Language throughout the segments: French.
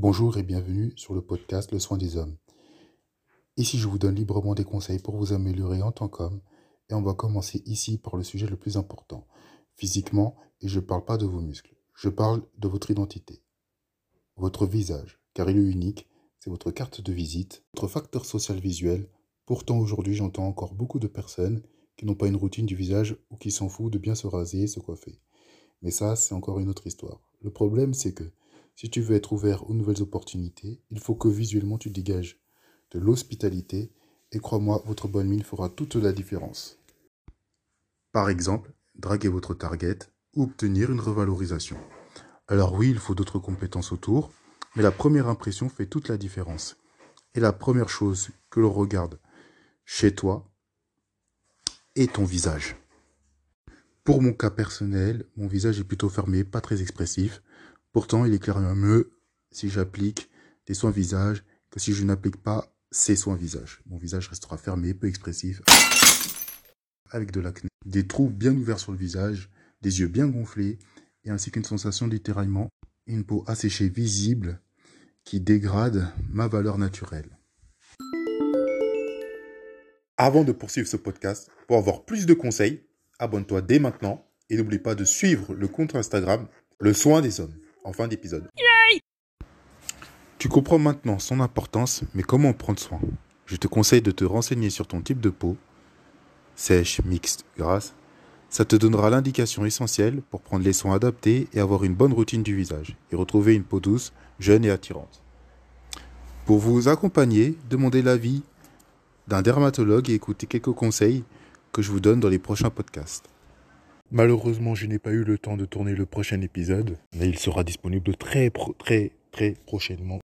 Bonjour et bienvenue sur le podcast Le soin des hommes. Ici, je vous donne librement des conseils pour vous améliorer en tant qu'homme et on va commencer ici par le sujet le plus important, physiquement, et je ne parle pas de vos muscles, je parle de votre identité, votre visage, car il est unique, c'est votre carte de visite, votre facteur social visuel. Pourtant, aujourd'hui, j'entends encore beaucoup de personnes qui n'ont pas une routine du visage ou qui s'en foutent de bien se raser et se coiffer. Mais ça, c'est encore une autre histoire. Le problème, c'est que si tu veux être ouvert aux nouvelles opportunités, il faut que visuellement tu dégages de l'hospitalité et crois-moi, votre bonne mine fera toute la différence. Par exemple, draguer votre target ou obtenir une revalorisation. Alors oui, il faut d'autres compétences autour, mais la première impression fait toute la différence. Et la première chose que l'on regarde chez toi est ton visage. Pour mon cas personnel, mon visage est plutôt fermé, pas très expressif. Pourtant, il est clairement mieux si j'applique des soins visage que si je n'applique pas ces soins visage. Mon visage restera fermé, peu expressif, avec de l'acné, des trous bien ouverts sur le visage, des yeux bien gonflés, et ainsi qu'une sensation d'étiraillement, une peau asséchée visible qui dégrade ma valeur naturelle. Avant de poursuivre ce podcast, pour avoir plus de conseils, abonne-toi dès maintenant et n'oublie pas de suivre le compte Instagram Le Soin des Hommes en fin d'épisode. Tu comprends maintenant son importance, mais comment prendre soin? Je te conseille de te renseigner sur ton type de peau, sèche, mixte, grasse. Ça te donnera l'indication essentielle pour prendre les soins adaptés et avoir une bonne routine du visage et retrouver une peau douce, jeune et attirante. Pour vous accompagner, demandez l'avis d'un dermatologue et écoutez quelques conseils que je vous donne dans les prochains podcasts. Malheureusement, je n'ai pas eu le temps de tourner le prochain épisode, mais il sera disponible très très très prochainement.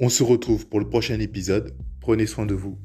On se retrouve pour le prochain épisode. Prenez soin de vous.